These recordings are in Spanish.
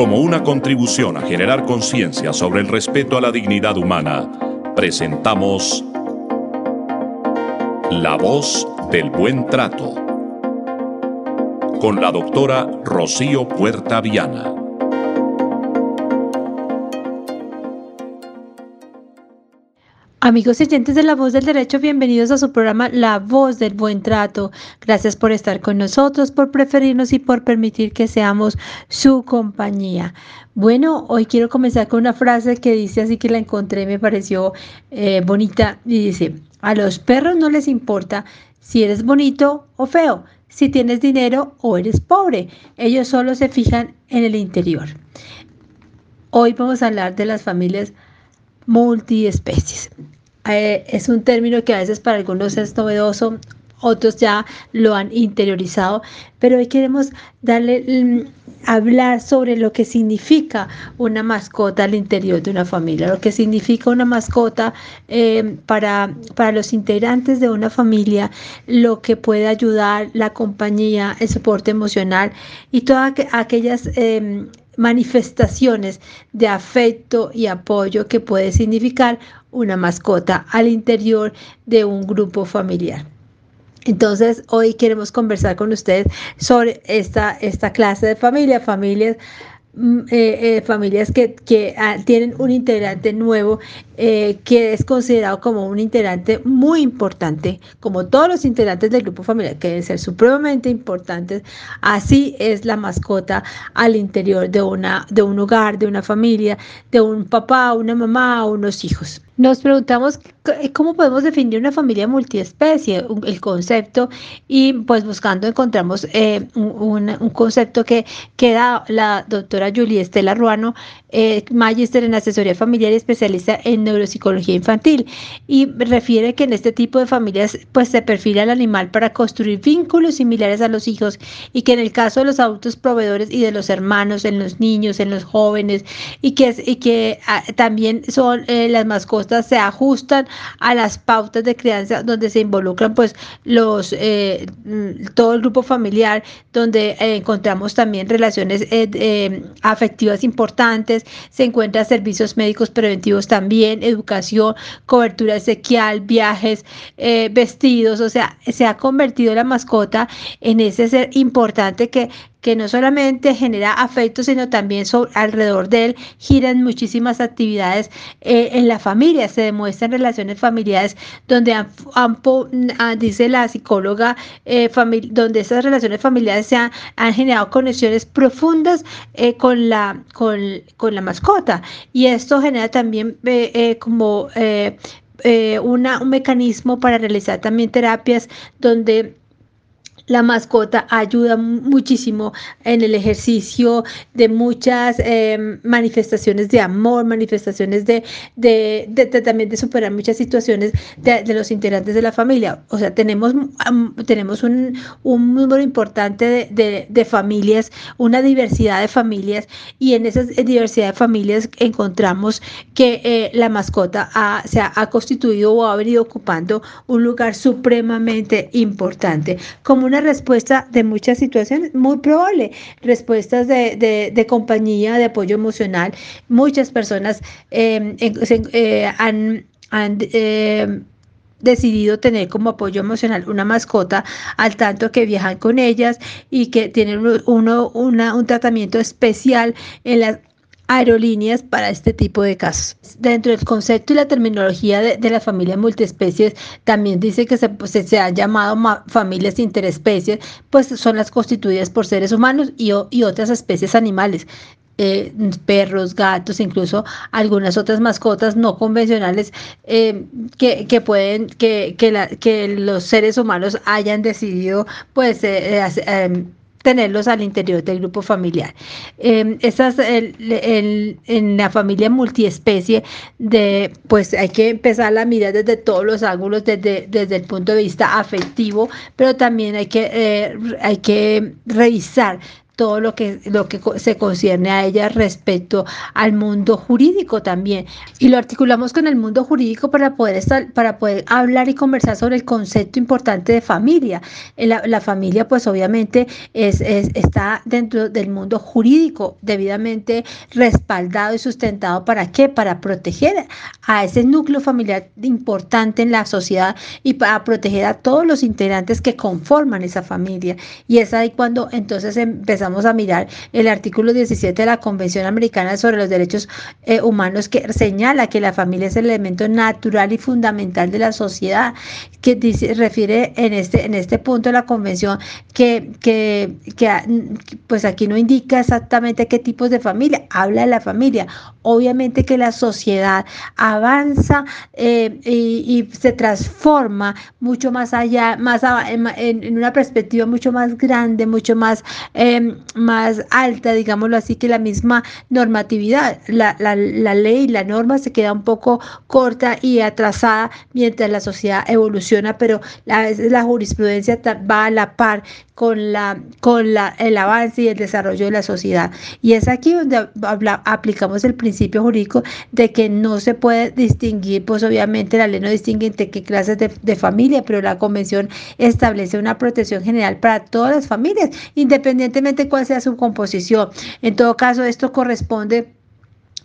Como una contribución a generar conciencia sobre el respeto a la dignidad humana, presentamos La voz del buen trato con la doctora Rocío Puerta Viana. Amigos y oyentes de La Voz del Derecho, bienvenidos a su programa La Voz del Buen Trato. Gracias por estar con nosotros, por preferirnos y por permitir que seamos su compañía. Bueno, hoy quiero comenzar con una frase que dice así que la encontré, me pareció eh, bonita y dice, a los perros no les importa si eres bonito o feo, si tienes dinero o eres pobre, ellos solo se fijan en el interior. Hoy vamos a hablar de las familias multiespecies. Eh, es un término que a veces para algunos es novedoso, otros ya lo han interiorizado, pero hoy queremos darle, mm, hablar sobre lo que significa una mascota al interior de una familia, lo que significa una mascota eh, para, para los integrantes de una familia, lo que puede ayudar, la compañía, el soporte emocional y todas aquellas em, manifestaciones de afecto y apoyo que puede significar una mascota al interior de un grupo familiar. Entonces, hoy queremos conversar con ustedes sobre esta, esta clase de familia, familias Mm, eh, eh, familias que, que ah, tienen un integrante nuevo eh, que es considerado como un integrante muy importante, como todos los integrantes del grupo familiar que deben ser supremamente importantes. Así es la mascota al interior de, una, de un hogar, de una familia, de un papá, una mamá, unos hijos. Nos preguntamos cómo podemos definir una familia multiespecie, el concepto, y pues buscando encontramos un, un, concepto que, que da la doctora Julie Estela Ruano eh, magíster en asesoría familiar y especialista en neuropsicología infantil y refiere que en este tipo de familias pues se perfila el animal para construir vínculos similares a los hijos y que en el caso de los adultos proveedores y de los hermanos, en los niños, en los jóvenes y que, y que ah, también son eh, las mascotas se ajustan a las pautas de crianza donde se involucran pues los eh, mm, todo el grupo familiar donde eh, encontramos también relaciones afectivas importantes se encuentran servicios médicos preventivos también, educación, cobertura esequial, viajes, eh, vestidos, o sea, se ha convertido la mascota en ese ser importante que que no solamente genera afecto, sino también alrededor de él giran muchísimas actividades eh, en la familia, se demuestran relaciones familiares donde ah, dice la psicóloga, eh, donde esas relaciones familiares se han, generado conexiones profundas eh, con, la, con, con, la mascota. Y esto genera también como... Un mecanismo para realizar también terapias donde la mascota ayuda muchísimo en el ejercicio de muchas em, manifestaciones de amor, manifestaciones de, también de superar muchas situaciones de, los integrantes de la familia. O sea, tenemos, tenemos un, número importante de, familias, una diversidad de familias y en esa diversidad de familias encontramos que eh, la mascota se ha, ha constituido o ha venido ocupando un lugar supremamente importante como una respuesta de muchas situaciones, muy probable, respuestas de, compañía, de apoyo emocional. Muchas personas em, eh, han, em, decidido tener como apoyo emocional una mascota al tanto que viajan con ellas y que tienen uno, una, un tratamiento especial en las aerolíneas para este tipo de casos. Dentro del concepto y la terminología de, la familia multiespecies, también dice que se, pues, se, han llamado familias interespecies, pues son las constituidas por seres humanos y, y otras especies animales. Eh, perros, gatos, incluso algunas otras mascotas no convencionales eh, que, que, pueden, que, que, que los seres humanos hayan decidido pues eh, tenerlos al interior del grupo familiar. Eh, esas, en la familia multiespecie, pues hay que empezar a mirar desde todos los ángulos, desde, desde el punto de vista afectivo, pero también hay que, eh, hay que revisar todo lo que, lo que se concierne a ella respecto al mundo jurídico también. Y lo articulamos con el mundo jurídico para poder, estar, para poder hablar y conversar sobre el concepto importante de familia. Eh, la, la familia, pues obviamente, es, está dentro del mundo jurídico, debidamente respaldado y sustentado. ¿Para qué? Para proteger a ese núcleo familiar importante en la sociedad y para proteger a todos los integrantes que conforman esa familia. Y es ahí cuando entonces empezamos a mirar el artículo 17 de la Convención Americana sobre los Derechos eh, Humanos que señala que la familia es el elemento natural y fundamental de la sociedad, que dice, refiere en este, en este punto de la Convención que, que, que pues aquí no indica exactamente qué tipos de familia, habla de la familia. Obviamente que la sociedad avanza eh, y, se transforma mucho más allá, más en, una perspectiva mucho más grande, mucho más, em, más alta, digámoslo así, que la misma normatividad. La, la, la ley, la norma se queda un poco corta y atrasada mientras la sociedad evoluciona, pero a veces la jurisprudencia va a la par con, la, con la, el avance y el desarrollo de la sociedad. Y es aquí donde aplicamos el principio jurídico de que no se puede distinguir, pues obviamente la ley no distingue entre qué clases de, de familia, pero la convención establece una protección general para todas las familias, independientemente cuál sea su composición. En todo caso, esto corresponde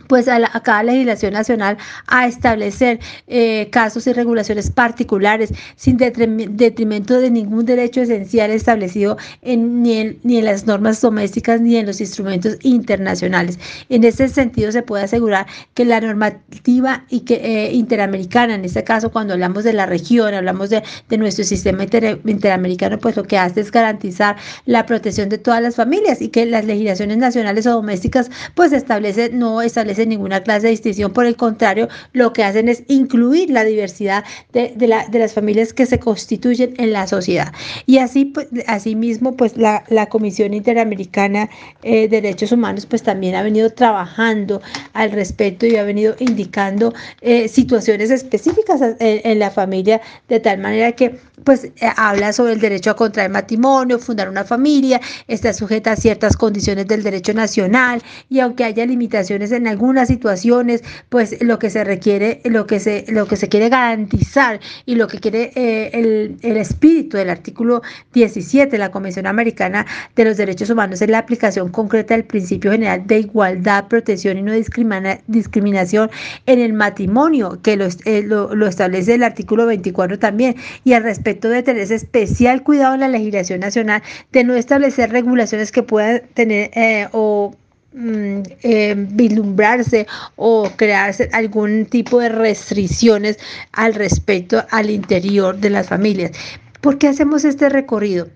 pues a, cada legislación nacional a establecer eh, casos y regulaciones particulares sin detrimento de ningún derecho esencial establecido en, ni, en, ni, en, las normas domésticas ni en los instrumentos internacionales. En ese sentido se puede asegurar que la normativa y que, eh, interamericana, en este caso cuando hablamos de la región, hablamos de, de nuestro sistema interamericano, pues lo que hace es garantizar la protección de todas las familias y que las legislaciones nacionales o domésticas pues establece, no establece en ninguna clase de distinción, por el contrario, lo que hacen es incluir la diversidad de, de, la, de las familias que se constituyen en la sociedad. Y así, pues, asimismo, pues la, la Comisión Interamericana eh, de Derechos Humanos, pues también ha venido trabajando al respecto y ha venido indicando eh, situaciones específicas en, en, la familia, de tal manera que, pues, eh, habla sobre el derecho a contraer matrimonio, fundar una familia, está sujeta a ciertas condiciones del derecho nacional y aunque haya limitaciones en algún algunas situaciones, pues lo que se requiere, lo que se, lo que se quiere garantizar y lo que quiere eh, el, el, espíritu del artículo 17 de la Convención Americana de los Derechos Humanos es la aplicación concreta del principio general de igualdad, protección y no discrimina, discriminación en el matrimonio, que lo, eh, lo, lo, establece el artículo 24 también, y al respecto de tener ese especial cuidado en la legislación nacional de no establecer regulaciones que puedan tener eh, o eh, vislumbrarse o crearse algún tipo de restricciones al respecto al interior de las familias. ¿Por qué hacemos este recorrido?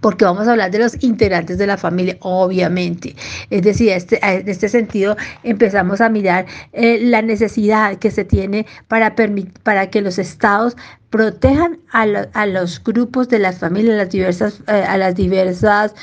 porque vamos a hablar de los integrantes de la familia, obviamente. Es decir, este, en este sentido empezamos a mirar eh, la necesidad que se tiene para, para que los estados protejan a, a, los grupos de las familias, las diversas, eh, a las diversas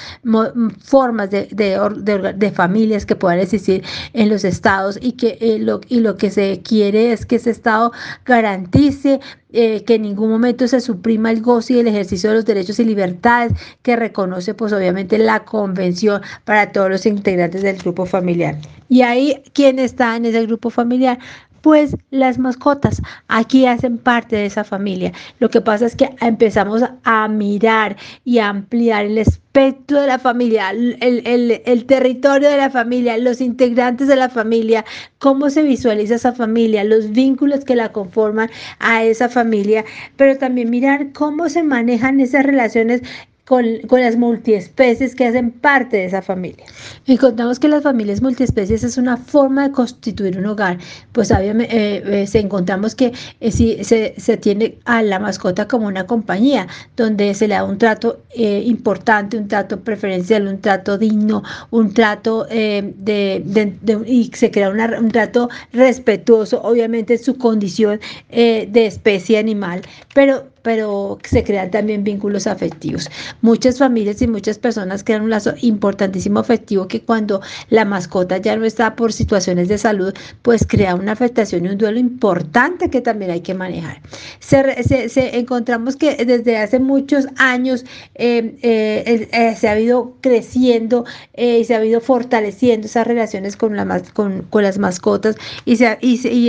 formas de, de, de, de, familias que puedan existir en los estados y que eh, lo, y lo que se quiere es que ese estado garantice eh, que en ningún momento se suprima el goce y el ejercicio de los derechos y libertades que reconoce pues obviamente la convención para todos los integrantes del grupo familiar. Y ahí, ¿quién está en ese grupo familiar? Pues las mascotas aquí hacen parte de esa familia. Lo que pasa es que empezamos a mirar y a ampliar el espectro de la familia, el, el, el, territorio de la familia, los integrantes de la familia, cómo se visualiza esa familia, los vínculos que la conforman a esa familia, pero también mirar cómo se manejan esas relaciones con, con, las multiespecies que hacen parte de esa familia. Encontramos que las familias multiespecies es una forma de constituir un hogar, pues obviamente eh, eh, se encontramos que eh, si, se, se, tiene a la mascota como una compañía, donde se le da un trato eh, importante, un trato preferencial, un trato digno, un trato de, de, y se crea un trato respetuoso, obviamente su condición de especie animal, pero pero se crean también vínculos afectivos. Muchas familias y muchas personas crean un lazo importantísimo afectivo que cuando la mascota ya no está por situaciones de salud, pues crea una afectación y un duelo importante que también hay que manejar. Se, encontramos que desde hace muchos años eh, eh, eh, se ha ido creciendo y se ha ido fortaleciendo esas relaciones con, la, con, con las mascotas y,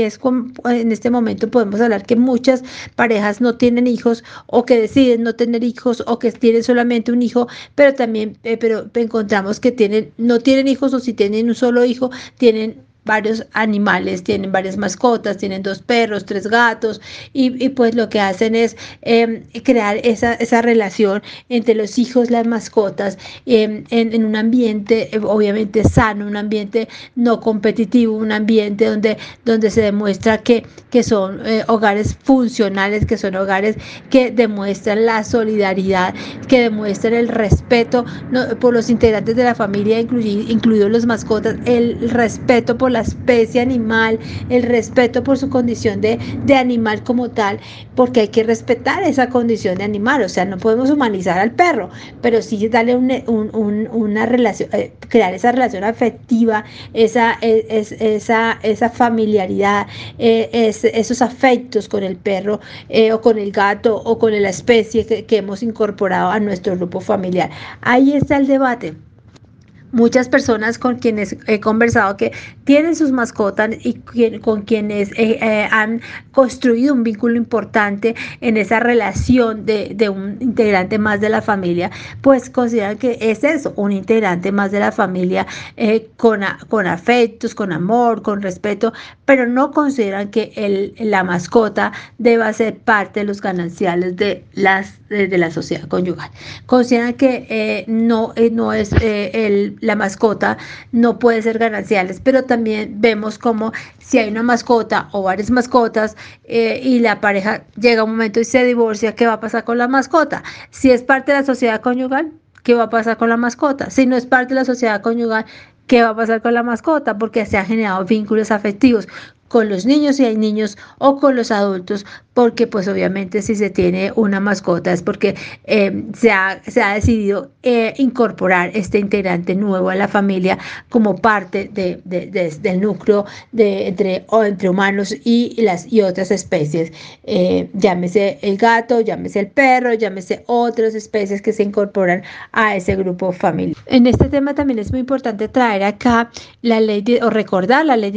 es en este momento podemos hablar que muchas parejas no tienen hijos o que deciden no tener hijos o que tienen solamente un hijo, pero también pero encontramos que tienen no tienen hijos o si tienen un solo hijo, tienen varios animales, tienen varias mascotas, tienen dos perros, tres gatos, y, pues lo que hacen es em, crear esa, esa, relación entre los hijos, las mascotas, em, en, un ambiente eh, obviamente sano, un ambiente no competitivo, un ambiente donde, donde se demuestra que, que son eh, hogares funcionales, que son hogares que demuestran la solidaridad, que demuestran el respeto por los integrantes de la familia, incluidos los mascotas, el respeto por la especie animal, el respeto por su condición de, animal como tal, porque hay que respetar esa condición de animal, o sea, no podemos humanizar al perro, pero sí darle una relación, eh, crear esa relación afectiva, esa, e, esa, esa familiaridad, eh, esos afectos con el perro eh, o con el gato o con la especie que hemos incorporado a nuestro grupo familiar. Ahí está el debate muchas personas con quienes he conversado que tienen sus mascotas y con quienes eh, eh, han construido un vínculo importante en esa relación de, un integrante más de la familia, pues consideran que es eso, un integrante más de la familia eh, con, con afectos, con amor, con respeto, pero no consideran que el, la mascota deba ser parte de los gananciales de, las, de, la sociedad conyugal. Consideran que no, no es el la mascota no puede ser gananciales, pero también vemos como si hay una mascota o varias mascotas eh, y la pareja llega un momento y se divorcia, ¿qué va a pasar con la mascota? Si es parte de la sociedad conyugal, ¿qué va a pasar con la mascota? Si no es parte de la sociedad conyugal, ¿qué va a pasar con la mascota? Porque se han generado vínculos afectivos con los niños si hay niños o con los adultos, porque pues obviamente si se tiene una mascota es porque eh, se, ha, se, ha, decidido eh, incorporar este integrante nuevo a la familia como parte de, del núcleo de, entre, o entre humanos y, las, y otras especies. Eh, llámese el gato, llámese el perro, llámese otras especies que se incorporan a ese grupo familiar. En este tema también es muy importante traer acá la ley o recordar la ley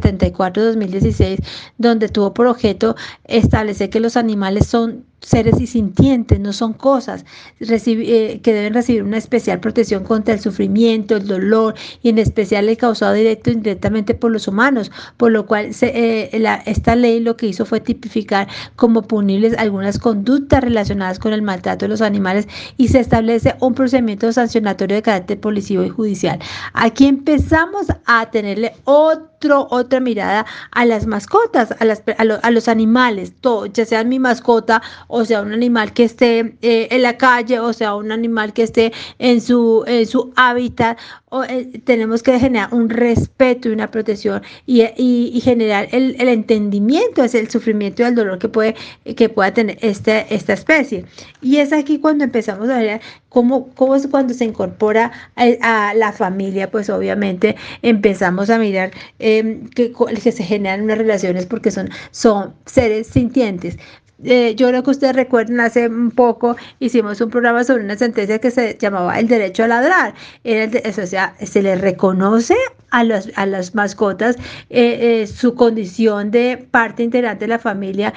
1774-2016 donde tuvo por objeto establece que los animales son seres y sintientes, no son cosas, eh, que deben recibir una especial protección contra el sufrimiento, el dolor y en especial el causado directo e indirectamente por los humanos, por lo cual eh, esta ley lo que hizo fue tipificar como punibles algunas conductas relacionadas con el maltrato de los animales y se establece un procedimiento sancionatorio de carácter policivo y judicial. Aquí empezamos a tenerle otro, otra mirada a las mascotas, a, las, a, los animales, ya sean mi mascota o sea un animal que esté eh, en la calle, o sea un animal que esté en su, en su hábitat, eh, tenemos que generar un respeto y una protección y, y, generar el, el, entendimiento, es el sufrimiento y el dolor que, puede, que pueda tener este, esta especie. Y es aquí cuando empezamos a ver cómo, cómo es cuando se incorpora a, la familia, pues obviamente empezamos a mirar em, que, que se generan unas relaciones porque son, son seres sintientes. Eh, yo creo que ustedes recuerden, hace un poco hicimos un programa sobre una sentencia que se llamaba el derecho a ladrar. o sea, se le reconoce a, los, a las mascotas eh, eh, su condición de parte integrante de la familia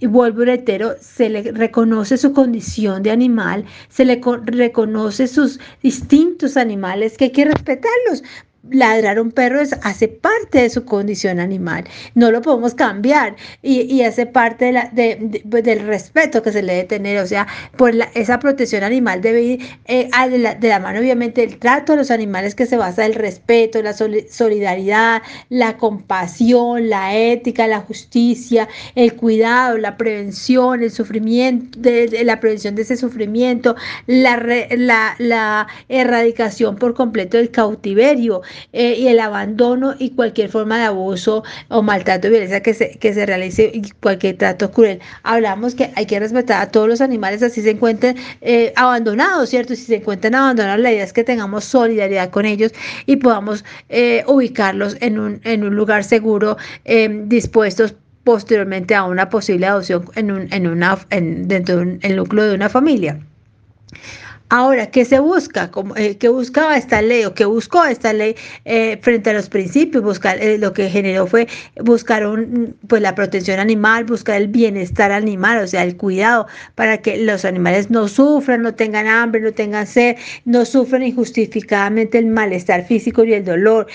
y vuelvo reitero, se le reconoce su condición de animal, se le reconoce sus distintos animales que hay que respetarlos, ladrar un perro es, hace parte de su condición animal, no lo podemos cambiar. Y, y hace parte de la, de, pues, del respeto que se le debe tener, o sea, por esa protección animal debe ir eh, la, de, la, mano obviamente el trato de los animales que se basa en el respeto, la solidaridad, la compasión, la ética, la justicia, el cuidado, la prevención, el sufrimiento, de, la prevención de ese sufrimiento, la, la erradicación por completo del cautiverio, eh, y el abandono y cualquier forma de abuso o maltrato, violencia que se, que se realice y cualquier trato cruel. Hablamos que hay que respetar a todos los animales así se encuentren eh, abandonados, ¿cierto? Si se encuentran abandonados, la idea es que tengamos solidaridad con ellos y podamos eh, ubicarlos en un, en un lugar seguro, dispuestos posteriormente a una posible adopción en un, en una, en, dentro del núcleo de una familia. Ahora, ¿qué se busca? Eh, ¿Qué buscaba esta ley o qué buscó esta ley eh, frente a los principios? Buscar, eh, lo que generó fue buscar un, pues, la protección animal, buscar el bienestar animal, o sea, el cuidado para que los animales no sufran, no tengan hambre, no tengan sed, no sufran injustificadamente el malestar físico y el dolor,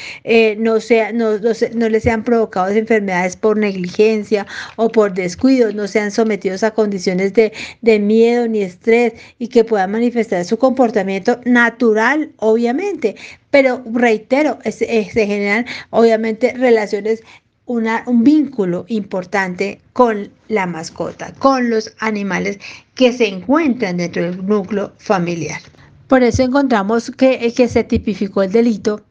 no, sea, no, no, les sean provocados enfermedades por negligencia o por descuido, no sean sometidos a condiciones de, de miedo ni estrés y que puedan manifestar su comportamiento natural, obviamente, pero reitero, se, generan obviamente relaciones una, un vínculo importante con la mascota, con los animales que se encuentran dentro del núcleo familiar. Por eso encontramos que, que se tipificó el delito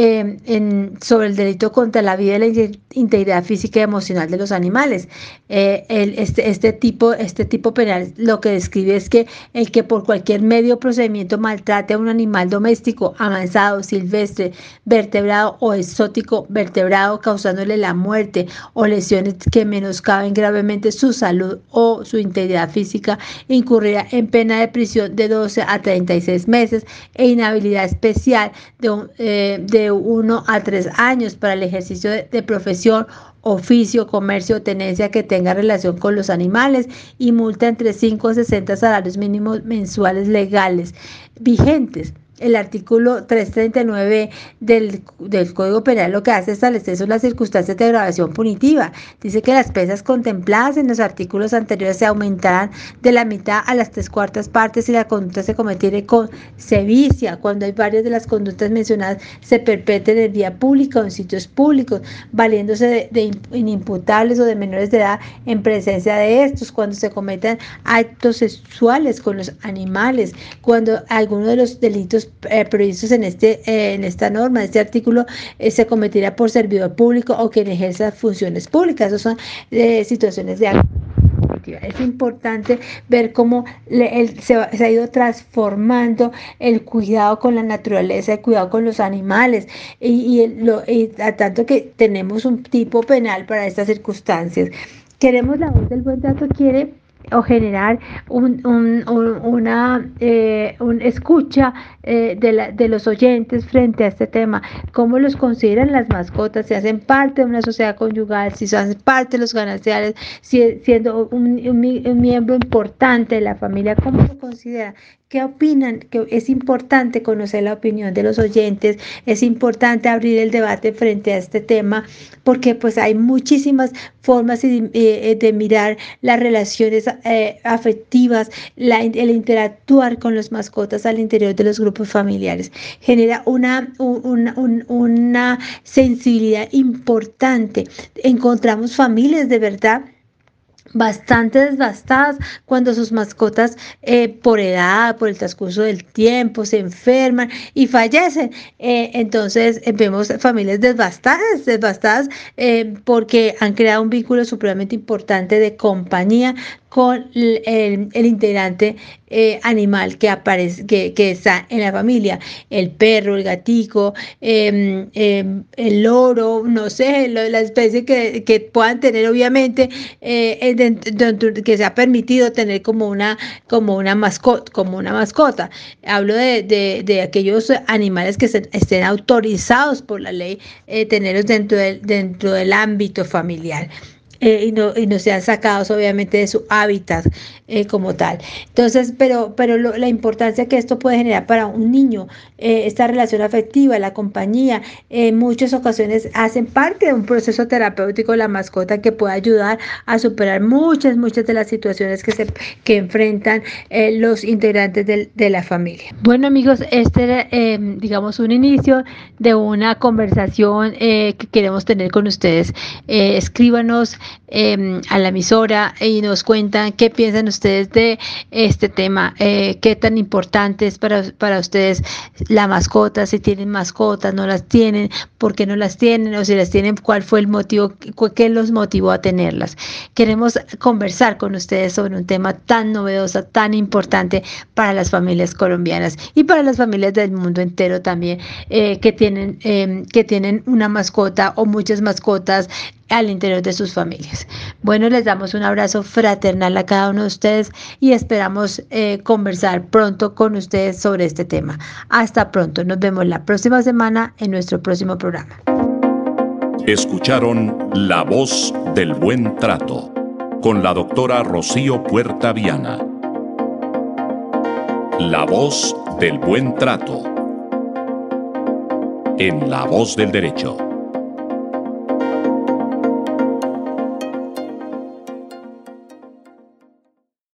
Em, sobre el delito contra la vida y la integridad física y emocional de los animales. Eh, este, este, tipo, este tipo penal lo que describe es que el que por cualquier medio o procedimiento maltrate a un animal doméstico, avanzado, silvestre, vertebrado o exótico vertebrado, causándole la muerte o lesiones que menoscaben gravemente su salud o su integridad física, incurrirá en pena de prisión de 12 a 36 meses e inhabilidad especial de, eh, de 1 a 3 años para el ejercicio de, profesión, oficio, comercio o tenencia que tenga relación con los animales y multa entre 5 a 60 salarios mínimos mensuales legales vigentes el artículo 339 del, del, Código Penal lo que hace es establecer son las circunstancias de agravación punitiva. Dice que las pesas contempladas en los artículos anteriores se aumentarán de la mitad a las tres cuartas partes si la conducta se cometiere con sevicia, cuando hay varias de las conductas mencionadas se perpetren en vía pública o en sitios públicos, valiéndose de, de inimputables o de menores de edad en presencia de estos, cuando se cometan actos sexuales con los animales, cuando alguno de los delitos eh, previstos en, este, eh, en esta norma, este artículo, eh, se cometerá por servidor público o quien ejerza funciones públicas. Esas son situaciones de es importante ver cómo se, ha ido transformando el cuidado con la naturaleza, el cuidado con los animales, y, y, a tanto que tenemos un tipo penal para estas circunstancias. Queremos la voz del buen dato, quiere o generar un, una eh, un escucha eh, de, la, de los oyentes frente a este tema, cómo los consideran las mascotas, si hacen parte de una sociedad conyugal, si son parte de los gananciales, si, siendo un, un miembro importante de la familia, cómo lo consideran. ¿Qué opinan? Que es importante conocer la opinión de los oyentes, es importante abrir el debate frente a este tema, porque pues hay muchísimas formas de, eh, mirar las relaciones eh, afectivas, el interactuar con los mascotas al interior de los grupos familiares. Genera una, una, una sensibilidad importante. Encontramos familias de verdad bastante devastadas cuando sus mascotas eh, por edad, por el transcurso del tiempo, se enferman y fallecen. Eh, entonces eh, vemos familias devastadas, devastadas porque han creado un vínculo supremamente importante de compañía con el, integrante eh, animal que aparece, que, está en la familia, el perro, el gatico, em, em, el loro, no sé, la especie que, puedan tener, obviamente, eh, que se ha permitido tener como una, como una mascota, como una mascota. Hablo de, aquellos animales que estén autorizados por la ley eh, tenerlos dentro del, dentro del ámbito familiar. Eh, y, no, y no sean sacados obviamente de su hábitat eh, como tal. Entonces, pero, pero la importancia que esto puede generar para un niño, eh, esta relación afectiva, la compañía, en muchas ocasiones hacen parte de un proceso terapéutico la mascota que puede ayudar a superar muchas, muchas de las situaciones que, se, que enfrentan los integrantes de, de, la familia. Bueno amigos, este era, digamos, un inicio de una conversación que queremos tener con ustedes. escríbanos em, a la emisora y nos cuentan qué piensan ustedes de este tema, eh, qué tan importante es para, para ustedes la mascota, si tienen mascotas, no las tienen, por qué no las tienen o si las tienen, cuál fue el motivo, qué los motivó a tenerlas. Queremos conversar con ustedes sobre un tema tan novedoso, tan importante para las familias colombianas y para las familias del mundo entero también eh, que, tienen, em, que tienen una mascota o muchas mascotas al interior de sus familias. Bueno, les damos un abrazo fraternal a cada uno de ustedes y esperamos eh, conversar pronto con ustedes sobre este tema. Hasta pronto, nos vemos la próxima semana en nuestro próximo programa. Escucharon La voz del buen trato con la doctora Rocío Puerta Viana. La voz del buen trato en La voz del derecho.